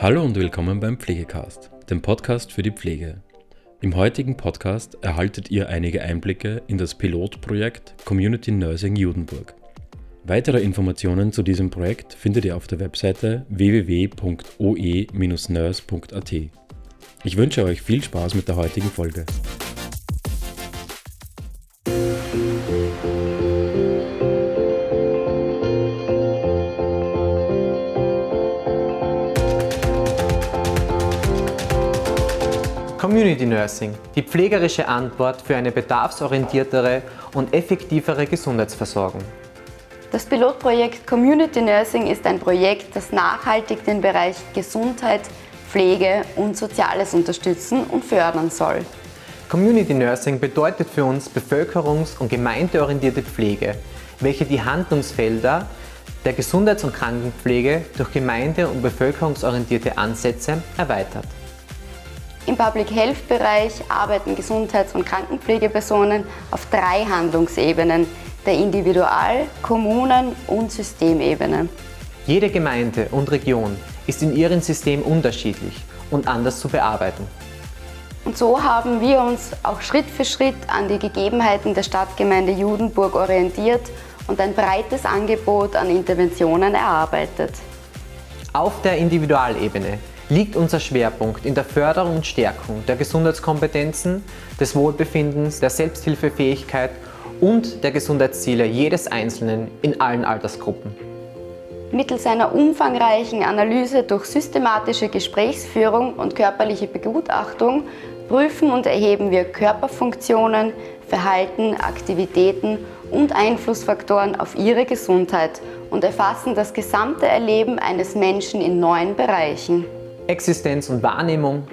Hallo und willkommen beim Pflegecast, dem Podcast für die Pflege. Im heutigen Podcast erhaltet ihr einige Einblicke in das Pilotprojekt Community Nursing Judenburg. Weitere Informationen zu diesem Projekt findet ihr auf der Webseite www.oe-nurse.at. Ich wünsche euch viel Spaß mit der heutigen Folge. Community Nursing, die pflegerische Antwort für eine bedarfsorientiertere und effektivere Gesundheitsversorgung. Das Pilotprojekt Community Nursing ist ein Projekt, das nachhaltig den Bereich Gesundheit, Pflege und Soziales unterstützen und fördern soll. Community Nursing bedeutet für uns bevölkerungs- und gemeindeorientierte Pflege, welche die Handlungsfelder der Gesundheits- und Krankenpflege durch gemeinde- und bevölkerungsorientierte Ansätze erweitert. Im Public Health Bereich arbeiten Gesundheits- und Krankenpflegepersonen auf drei Handlungsebenen, der Individual-, Kommunen- und Systemebene. Jede Gemeinde und Region ist in ihrem System unterschiedlich und anders zu bearbeiten. Und so haben wir uns auch Schritt für Schritt an die Gegebenheiten der Stadtgemeinde Judenburg orientiert und ein breites Angebot an Interventionen erarbeitet. Auf der Individualebene liegt unser Schwerpunkt in der Förderung und Stärkung der Gesundheitskompetenzen, des Wohlbefindens, der Selbsthilfefähigkeit und der Gesundheitsziele jedes Einzelnen in allen Altersgruppen. Mittels einer umfangreichen Analyse durch systematische Gesprächsführung und körperliche Begutachtung prüfen und erheben wir Körperfunktionen, Verhalten, Aktivitäten und Einflussfaktoren auf ihre Gesundheit und erfassen das gesamte Erleben eines Menschen in neun Bereichen. Existenz und Wahrnehmung,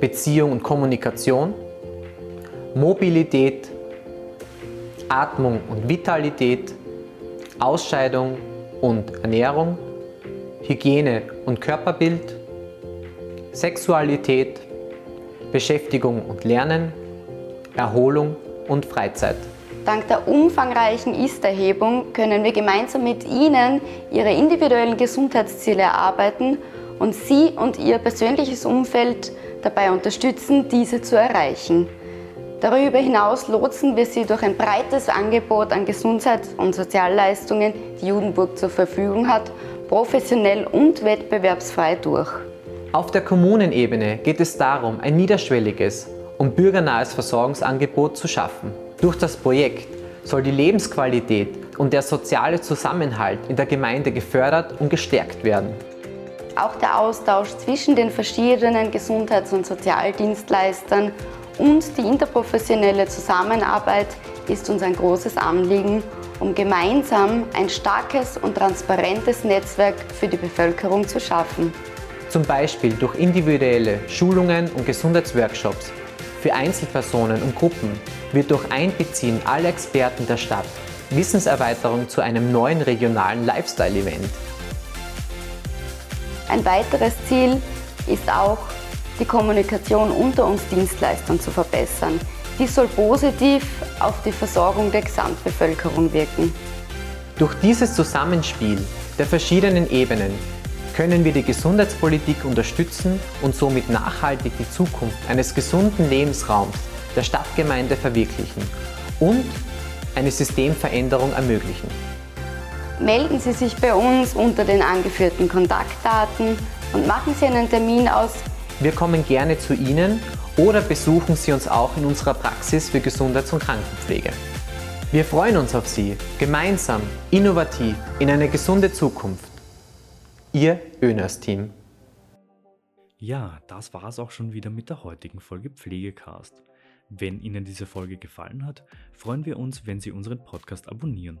Beziehung und Kommunikation, Mobilität, Atmung und Vitalität, Ausscheidung und Ernährung, Hygiene und Körperbild, Sexualität, Beschäftigung und Lernen, Erholung und Freizeit. Dank der umfangreichen Ist-Erhebung können wir gemeinsam mit Ihnen Ihre individuellen Gesundheitsziele erarbeiten und Sie und Ihr persönliches Umfeld dabei unterstützen, diese zu erreichen. Darüber hinaus lotsen wir Sie durch ein breites Angebot an Gesundheits- und Sozialleistungen, die Judenburg zur Verfügung hat, professionell und wettbewerbsfrei durch. Auf der Kommunenebene geht es darum, ein niederschwelliges und bürgernahes Versorgungsangebot zu schaffen. Durch das Projekt soll die Lebensqualität und der soziale Zusammenhalt in der Gemeinde gefördert und gestärkt werden. Auch der Austausch zwischen den verschiedenen Gesundheits- und Sozialdienstleistern und die interprofessionelle Zusammenarbeit ist uns ein großes Anliegen, um gemeinsam ein starkes und transparentes Netzwerk für die Bevölkerung zu schaffen. Zum Beispiel durch individuelle Schulungen und Gesundheitsworkshops für Einzelpersonen und Gruppen wird durch Einbeziehen aller Experten der Stadt Wissenserweiterung zu einem neuen regionalen Lifestyle-Event. Ein weiteres Ziel ist auch, die Kommunikation unter uns Dienstleistern zu verbessern. Dies soll positiv auf die Versorgung der Gesamtbevölkerung wirken. Durch dieses Zusammenspiel der verschiedenen Ebenen können wir die Gesundheitspolitik unterstützen und somit nachhaltig die Zukunft eines gesunden Lebensraums der Stadtgemeinde verwirklichen und eine Systemveränderung ermöglichen. Melden Sie sich bei uns unter den angeführten Kontaktdaten und machen Sie einen Termin aus. Wir kommen gerne zu Ihnen oder besuchen Sie uns auch in unserer Praxis für Gesundheits- und Krankenpflege. Wir freuen uns auf Sie, gemeinsam, innovativ, in eine gesunde Zukunft. Ihr Öners-Team. Ja, das war es auch schon wieder mit der heutigen Folge Pflegecast. Wenn Ihnen diese Folge gefallen hat, freuen wir uns, wenn Sie unseren Podcast abonnieren.